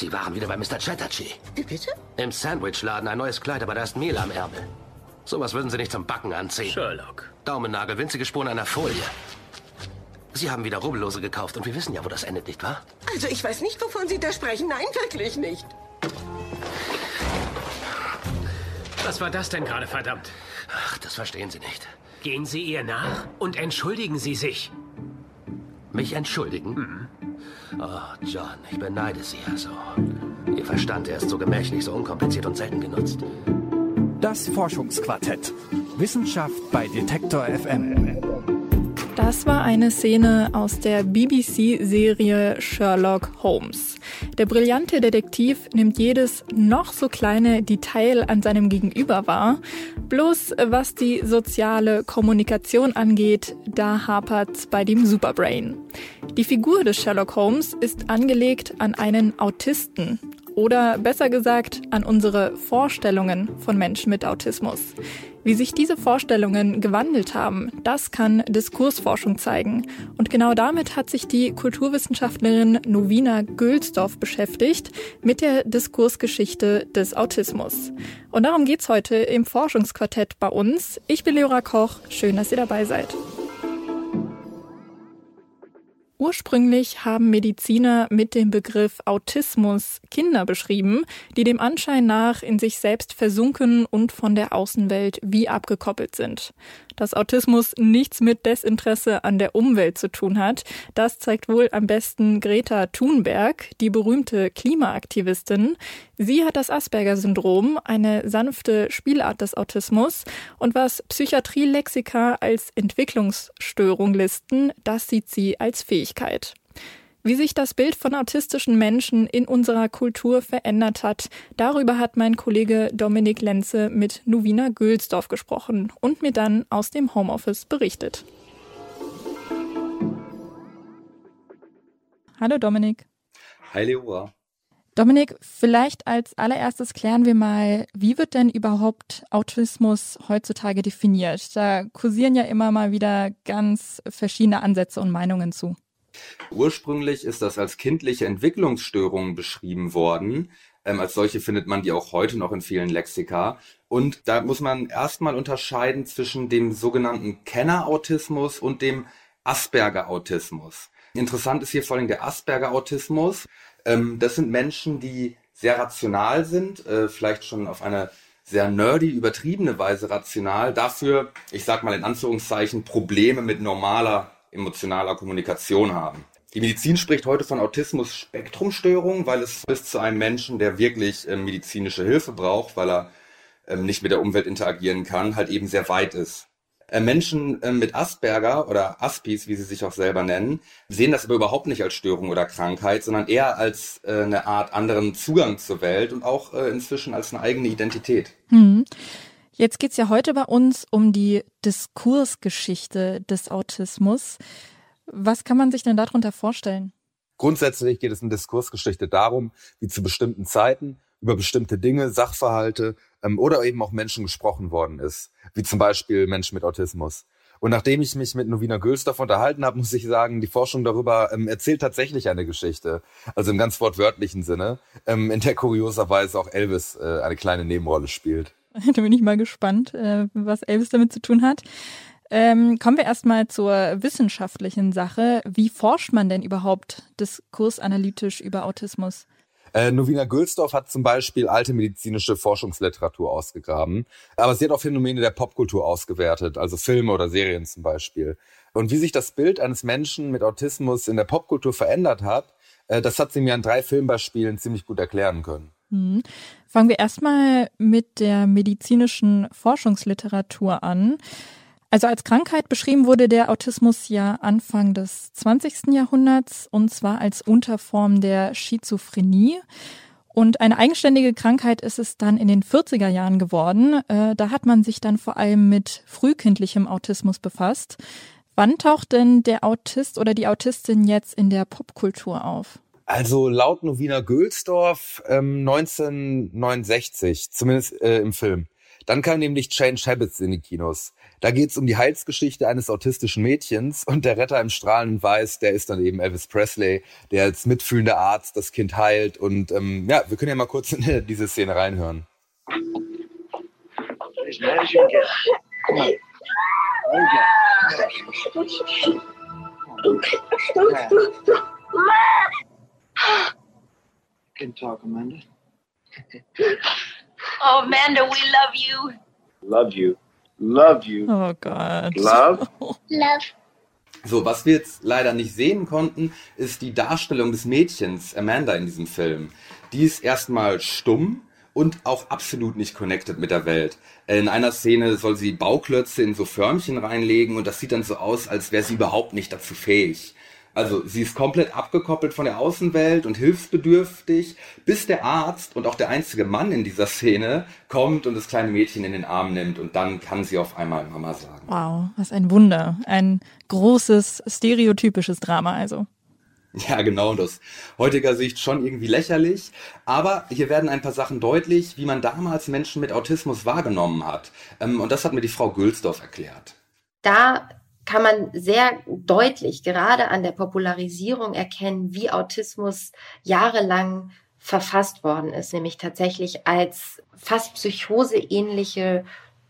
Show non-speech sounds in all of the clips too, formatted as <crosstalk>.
Sie waren wieder bei Mr. Chatterjee. Wie bitte? Im Sandwichladen ein neues Kleid, aber da ist Mehl am Ärmel. Sowas würden Sie nicht zum Backen anziehen. Sherlock. Daumennagel, winzige Spuren einer Folie. Sie haben wieder Rubbellose gekauft und wir wissen ja, wo das endet, nicht wahr? Also ich weiß nicht, wovon Sie da sprechen. Nein, wirklich nicht. Was war das denn gerade, verdammt? Ach, das verstehen Sie nicht. Gehen Sie ihr nach und entschuldigen Sie sich. Mich entschuldigen? Oh, John, ich beneide Sie also. Ihr Verstand, er ist so gemächlich, so unkompliziert und selten genutzt. Das Forschungsquartett. Wissenschaft bei Detektor FM. Das war eine Szene aus der BBC-Serie Sherlock Holmes. Der brillante Detektiv nimmt jedes noch so kleine Detail an seinem Gegenüber wahr. Bloß was die soziale Kommunikation angeht, da hapert's bei dem Superbrain. Die Figur des Sherlock Holmes ist angelegt an einen Autisten. Oder besser gesagt an unsere Vorstellungen von Menschen mit Autismus. Wie sich diese Vorstellungen gewandelt haben, das kann Diskursforschung zeigen. Und genau damit hat sich die Kulturwissenschaftlerin Novina Gülsdorf beschäftigt mit der Diskursgeschichte des Autismus. Und darum geht's heute im Forschungsquartett bei uns. Ich bin Leora Koch. Schön, dass ihr dabei seid. Ursprünglich haben Mediziner mit dem Begriff Autismus Kinder beschrieben, die dem Anschein nach in sich selbst versunken und von der Außenwelt wie abgekoppelt sind. Dass Autismus nichts mit Desinteresse an der Umwelt zu tun hat, das zeigt wohl am besten Greta Thunberg, die berühmte Klimaaktivistin. Sie hat das Asperger-Syndrom, eine sanfte Spielart des Autismus. Und was Psychiatrie-Lexika als Entwicklungsstörung listen, das sieht sie als Fähigkeit. Wie sich das Bild von autistischen Menschen in unserer Kultur verändert hat, darüber hat mein Kollege Dominik Lenze mit Novina Gülsdorf gesprochen und mir dann aus dem Homeoffice berichtet. Hallo Dominik. Hi Leora. Dominik, vielleicht als allererstes klären wir mal, wie wird denn überhaupt Autismus heutzutage definiert? Da kursieren ja immer mal wieder ganz verschiedene Ansätze und Meinungen zu. Ursprünglich ist das als kindliche Entwicklungsstörung beschrieben worden. Ähm, als solche findet man die auch heute noch in vielen Lexika. Und da muss man erstmal unterscheiden zwischen dem sogenannten Kenner-Autismus und dem Asperger-Autismus. Interessant ist hier vor allem der Asperger-Autismus. Ähm, das sind Menschen, die sehr rational sind, äh, vielleicht schon auf eine sehr nerdy, übertriebene Weise rational, dafür, ich sag mal in Anführungszeichen, Probleme mit normaler emotionaler Kommunikation haben. Die Medizin spricht heute von Autismus-Spektrumstörung, weil es bis zu einem Menschen, der wirklich äh, medizinische Hilfe braucht, weil er ähm, nicht mit der Umwelt interagieren kann, halt eben sehr weit ist. Äh, Menschen äh, mit Asperger oder Aspis, wie sie sich auch selber nennen, sehen das aber überhaupt nicht als Störung oder Krankheit, sondern eher als äh, eine Art anderen Zugang zur Welt und auch äh, inzwischen als eine eigene Identität. Hm. Jetzt geht's ja heute bei uns um die Diskursgeschichte des Autismus. Was kann man sich denn darunter vorstellen? Grundsätzlich geht es in Diskursgeschichte darum, wie zu bestimmten Zeiten über bestimmte Dinge, Sachverhalte ähm, oder eben auch Menschen gesprochen worden ist, wie zum Beispiel Menschen mit Autismus. Und nachdem ich mich mit Novina Gülsdorf unterhalten habe, muss ich sagen, die Forschung darüber ähm, erzählt tatsächlich eine Geschichte. Also im ganz wortwörtlichen Sinne, ähm, in der kurioserweise auch Elvis äh, eine kleine Nebenrolle spielt. <laughs> Da bin ich mal gespannt, äh, was Elvis damit zu tun hat. Ähm, kommen wir erstmal zur wissenschaftlichen Sache. Wie forscht man denn überhaupt diskursanalytisch über Autismus? Äh, Novina Gülsdorf hat zum Beispiel alte medizinische Forschungsliteratur ausgegraben, aber sie hat auch Phänomene der Popkultur ausgewertet, also Filme oder Serien zum Beispiel. Und wie sich das Bild eines Menschen mit Autismus in der Popkultur verändert hat, äh, das hat sie mir an drei Filmbeispielen ziemlich gut erklären können. Hm. Fangen wir erstmal mit der medizinischen Forschungsliteratur an. Also als Krankheit beschrieben wurde der Autismus ja Anfang des 20. Jahrhunderts und zwar als Unterform der Schizophrenie. Und eine eigenständige Krankheit ist es dann in den 40er Jahren geworden. Äh, da hat man sich dann vor allem mit frühkindlichem Autismus befasst. Wann taucht denn der Autist oder die Autistin jetzt in der Popkultur auf? Also laut Novina Gülsdorf ähm, 1969, zumindest äh, im Film. Dann kam nämlich Change Habits in die Kinos. Da geht's um die Heilsgeschichte eines autistischen Mädchens und der Retter im strahlenden Weiß, der ist dann eben Elvis Presley, der als mitfühlender Arzt das Kind heilt. Und ähm, ja, wir können ja mal kurz in diese Szene reinhören. <gasps> Can talk, Amanda. <laughs> oh, Amanda, we love you. Love you. Love you. Oh Gott. Love? <laughs> Love. So, was wir jetzt leider nicht sehen konnten, ist die Darstellung des Mädchens Amanda in diesem Film. Die ist erstmal stumm und auch absolut nicht connected mit der Welt. In einer Szene soll sie Bauklötze in so Förmchen reinlegen und das sieht dann so aus, als wäre sie überhaupt nicht dazu fähig. Also sie ist komplett abgekoppelt von der Außenwelt und hilfsbedürftig, bis der Arzt und auch der einzige Mann in dieser Szene kommt und das kleine Mädchen in den Arm nimmt und dann kann sie auf einmal Mama sagen. Wow, was ein Wunder. Ein großes, stereotypisches Drama also. Ja, genau, und aus heutiger Sicht schon irgendwie lächerlich. Aber hier werden ein paar Sachen deutlich, wie man damals Menschen mit Autismus wahrgenommen hat. Ähm, und das hat mir die Frau Gülsdorf erklärt. Da kann man sehr deutlich gerade an der Popularisierung erkennen, wie Autismus jahrelang verfasst worden ist, nämlich tatsächlich als fast psychoseähnliche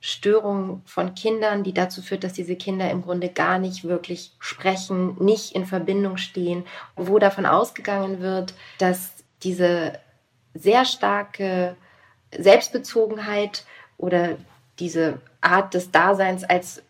Störung von Kindern, die dazu führt, dass diese Kinder im Grunde gar nicht wirklich sprechen, nicht in Verbindung stehen, wo davon ausgegangen wird, dass diese sehr starke Selbstbezogenheit oder diese Art des Daseins als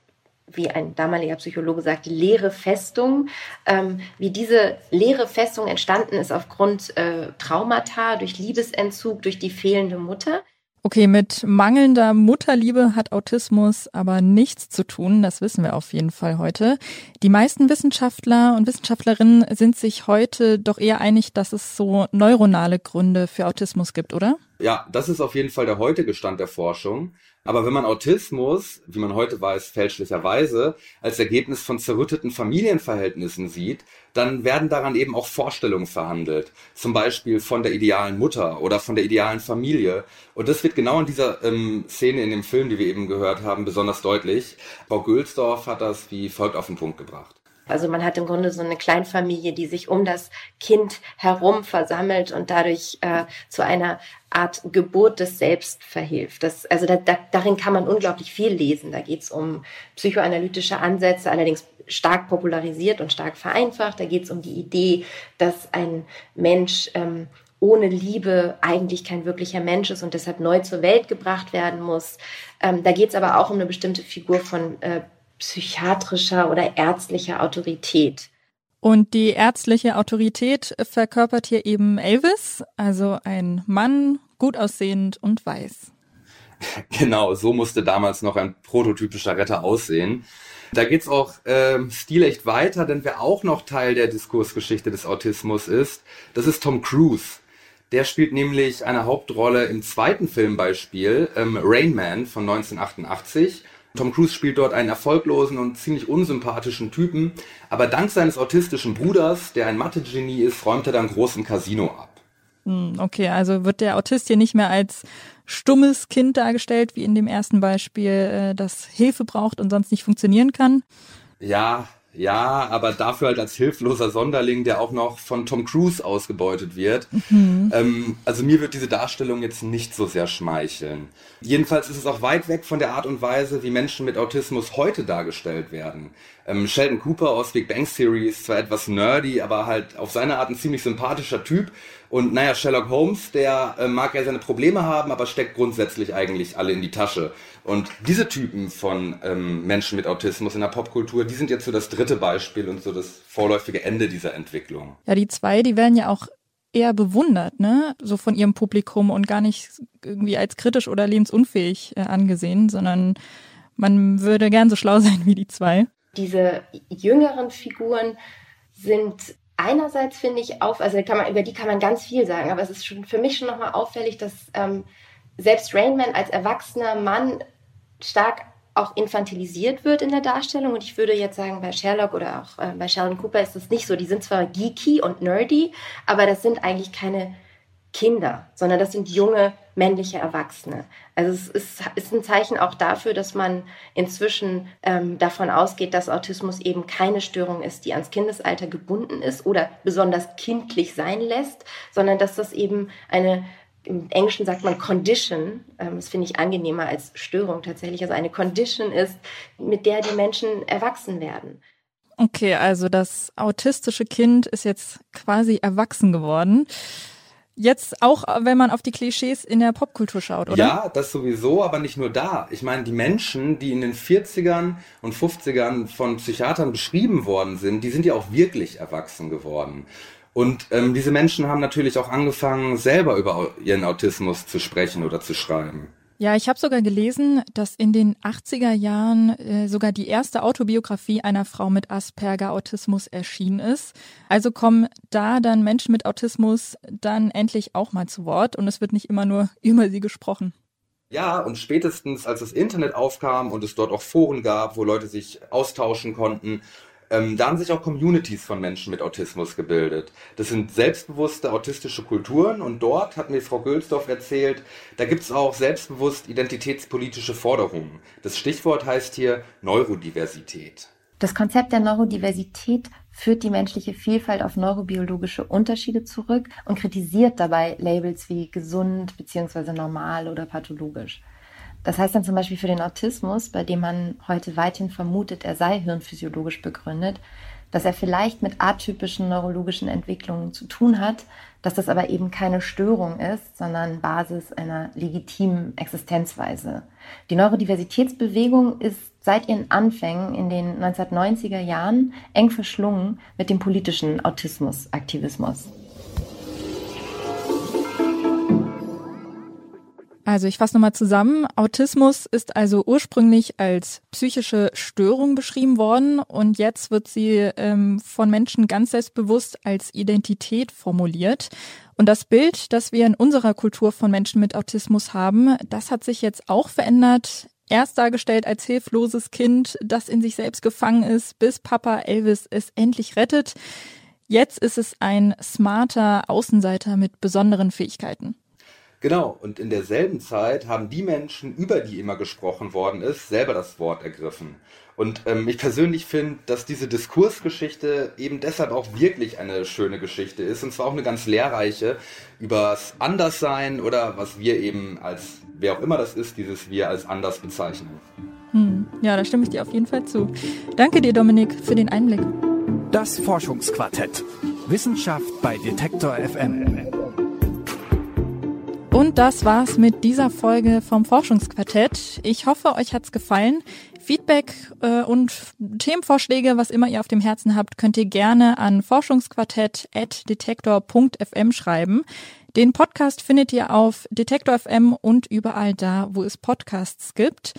wie ein damaliger Psychologe sagte, leere Festung. Ähm, wie diese leere Festung entstanden ist aufgrund äh, Traumata, durch Liebesentzug, durch die fehlende Mutter. Okay, mit mangelnder Mutterliebe hat Autismus aber nichts zu tun, das wissen wir auf jeden Fall heute. Die meisten Wissenschaftler und Wissenschaftlerinnen sind sich heute doch eher einig, dass es so neuronale Gründe für Autismus gibt, oder? Ja, das ist auf jeden Fall der heutige Stand der Forschung. Aber wenn man Autismus, wie man heute weiß, fälschlicherweise als Ergebnis von zerrütteten Familienverhältnissen sieht, dann werden daran eben auch Vorstellungen verhandelt. Zum Beispiel von der idealen Mutter oder von der idealen Familie. Und das wird genau in dieser ähm, Szene in dem Film, die wir eben gehört haben, besonders deutlich. Frau Gülsdorf hat das wie folgt auf den Punkt gebracht. Also man hat im Grunde so eine Kleinfamilie, die sich um das Kind herum versammelt und dadurch äh, zu einer Art Geburt des Selbst verhilft. Das, also da, da, darin kann man unglaublich viel lesen. Da geht es um psychoanalytische Ansätze, allerdings stark popularisiert und stark vereinfacht. Da geht es um die Idee, dass ein Mensch ähm, ohne Liebe eigentlich kein wirklicher Mensch ist und deshalb neu zur Welt gebracht werden muss. Ähm, da geht es aber auch um eine bestimmte Figur von äh, psychiatrischer oder ärztlicher Autorität. Und die ärztliche Autorität verkörpert hier eben Elvis, also ein Mann, gut aussehend und weiß. <laughs> Genau, so musste damals noch ein prototypischer Retter aussehen. Da geht's auch ähm, stilecht weiter, denn wer auch noch Teil der Diskursgeschichte des Autismus ist, das ist Tom Cruise. Der spielt nämlich eine Hauptrolle im zweiten Filmbeispiel, ähm, Rain Man von 1988. Tom Cruise spielt dort einen erfolglosen und ziemlich unsympathischen Typen, aber dank seines autistischen Bruders, der ein Mathe-Genie ist, räumt er dann groß im Casino ab. Hm, okay, also wird der Autist hier nicht mehr als stummes Kind dargestellt, wie in dem ersten Beispiel, äh, das Hilfe braucht und sonst nicht funktionieren kann? Ja, ja, aber dafür halt als hilfloser Sonderling, der auch noch von Tom Cruise ausgebeutet wird. Mhm. Ähm, also mir wird diese Darstellung jetzt nicht so sehr schmeicheln. Jedenfalls ist es auch weit weg von der Art und Weise, wie Menschen mit Autismus heute dargestellt werden. Ähm, Sheldon Cooper aus Big Bang Theory ist zwar etwas nerdy, aber halt auf seine Art ein ziemlich sympathischer Typ. Und naja, Sherlock Holmes, der äh, mag ja seine Probleme haben, aber steckt grundsätzlich eigentlich alle in die Tasche. Und diese Typen von ähm, Menschen mit Autismus in der Popkultur, die sind jetzt so das dritte Beispiel und so das vorläufige Ende dieser Entwicklung. Ja, die zwei, die werden ja auch eher bewundert, ne? So von ihrem Publikum und gar nicht irgendwie als kritisch oder lebensunfähig äh, angesehen, sondern man würde gern so schlau <laughs> sein wie die zwei. Diese jüngeren Figuren sind einerseits finde ich auf, also man, über die kann man ganz viel sagen, aber es ist schon für mich schon nochmal auffällig, dass ähm, selbst Rainman als erwachsener Mann stark auch infantilisiert wird in der Darstellung. Und ich würde jetzt sagen, bei Sherlock oder auch äh, bei Sheldon Cooper ist das nicht so. Die sind zwar geeky und nerdy, aber das sind eigentlich keine Kinder, sondern das sind junge männliche Erwachsene. Also es ist, ist ein Zeichen auch dafür, dass man inzwischen ähm, davon ausgeht, dass Autismus eben keine Störung ist, die ans Kindesalter gebunden ist oder besonders kindlich sein lässt, sondern dass das eben eine im Englischen sagt man Condition, ähm, das finde ich angenehmer als Störung tatsächlich, also eine Condition ist, mit der die Menschen erwachsen werden. Okay, also das autistische Kind ist jetzt quasi erwachsen geworden. Jetzt auch, wenn man auf die Klischees in der Popkultur schaut, oder? Ja, das sowieso, aber nicht nur da. Ich meine, die Menschen, die in den 40ern und 50ern von Psychiatern beschrieben worden sind, die sind ja auch wirklich erwachsen geworden. Und ähm, diese Menschen haben natürlich auch angefangen, selber über ihren Autismus zu sprechen oder zu schreiben. Ja, ich habe sogar gelesen, dass in den 80er Jahren äh, sogar die erste Autobiografie einer Frau mit Asperger-Autismus erschienen ist. Also kommen da dann Menschen mit Autismus dann endlich auch mal zu Wort und es wird nicht immer nur <laughs> über sie gesprochen. Ja, und spätestens als das Internet aufkam und es dort auch Foren gab, wo Leute sich austauschen konnten, ähm, da haben sich auch Communities von Menschen mit Autismus gebildet. Das sind selbstbewusste autistische Kulturen und dort hat mir Frau Gülsdorf erzählt, da gibt es auch selbstbewusst identitätspolitische Forderungen. Das Stichwort heißt hier Neurodiversität. Das Konzept der Neurodiversität führt die menschliche Vielfalt auf neurobiologische Unterschiede zurück und kritisiert dabei Labels wie gesund bzw. normal oder pathologisch. Das heißt dann zum Beispiel für den Autismus, bei dem man heute weithin vermutet, er sei hirnphysiologisch begründet, dass er vielleicht mit atypischen neurologischen Entwicklungen zu tun hat, dass das aber eben keine Störung ist, sondern Basis einer legitimen Existenzweise. Die Neurodiversitätsbewegung ist seit ihren Anfängen in den 1990er Jahren eng verschlungen mit dem politischen Autismusaktivismus. Also ich fasse nochmal zusammen. Autismus ist also ursprünglich als psychische Störung beschrieben worden und jetzt wird sie ähm, von Menschen ganz selbstbewusst als Identität formuliert. Und das Bild, das wir in unserer Kultur von Menschen mit Autismus haben, das hat sich jetzt auch verändert. Erst dargestellt als hilfloses Kind, das in sich selbst gefangen ist, bis Papa Elvis es endlich rettet. Jetzt ist es ein smarter Außenseiter mit besonderen Fähigkeiten. Genau, und in derselben Zeit haben die Menschen, über die immer gesprochen worden ist, selber das Wort ergriffen. Und ähm, ich persönlich finde, dass diese Diskursgeschichte eben deshalb auch wirklich eine schöne Geschichte ist. Und zwar auch eine ganz lehrreiche übers Anderssein oder was wir eben als, wer auch immer das ist, dieses Wir als anders bezeichnen. Hm. Ja, da stimme ich dir auf jeden Fall zu. Danke dir, Dominik, für den Einblick. Das Forschungsquartett. Wissenschaft bei Detektor FM. Und das war's mit dieser Folge vom Forschungsquartett. Ich hoffe, euch hat's gefallen. Feedback äh, und Themenvorschläge, was immer ihr auf dem Herzen habt, könnt ihr gerne an forschungsquartett.detektor.fm schreiben. Den Podcast findet ihr auf Detektor FM und überall da, wo es Podcasts gibt.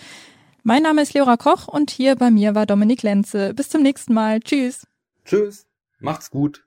Mein Name ist Leora Koch und hier bei mir war Dominik Lenze. Bis zum nächsten Mal. Tschüss. Tschüss. Macht's gut.